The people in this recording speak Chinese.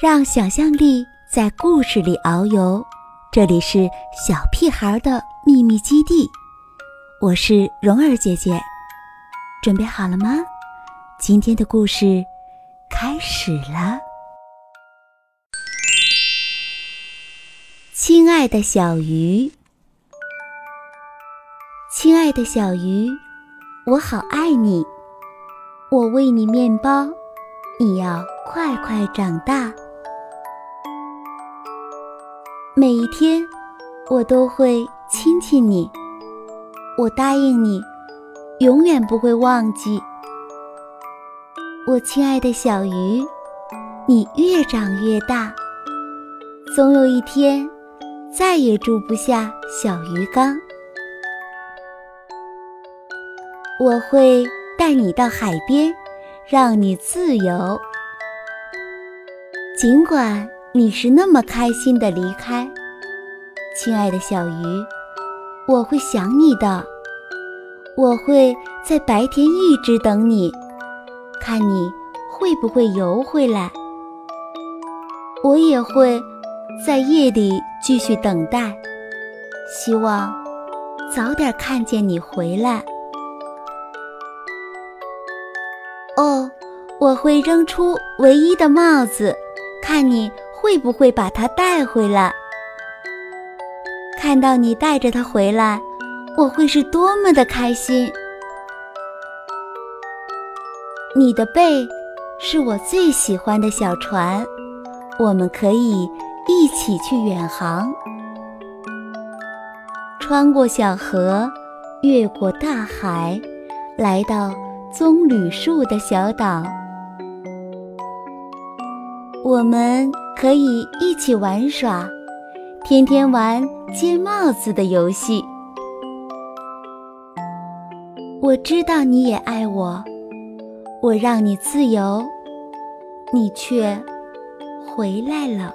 让想象力在故事里遨游。这里是小屁孩的秘密基地，我是蓉儿姐姐，准备好了吗？今天的故事开始了。亲爱的小鱼，亲爱的小鱼，我好爱你，我喂你面包，你要快快长大。每一天，我都会亲亲你。我答应你，永远不会忘记。我亲爱的小鱼，你越长越大，总有一天再也住不下小鱼缸。我会带你到海边，让你自由。尽管。你是那么开心的离开，亲爱的小鱼，我会想你的。我会在白天一直等你，看你会不会游回来。我也会在夜里继续等待，希望早点看见你回来。哦，我会扔出唯一的帽子，看你。会不会把它带回来？看到你带着它回来，我会是多么的开心！你的背是我最喜欢的小船，我们可以一起去远航，穿过小河，越过大海，来到棕榈树的小岛，我们。可以一起玩耍，天天玩接帽子的游戏。我知道你也爱我，我让你自由，你却回来了。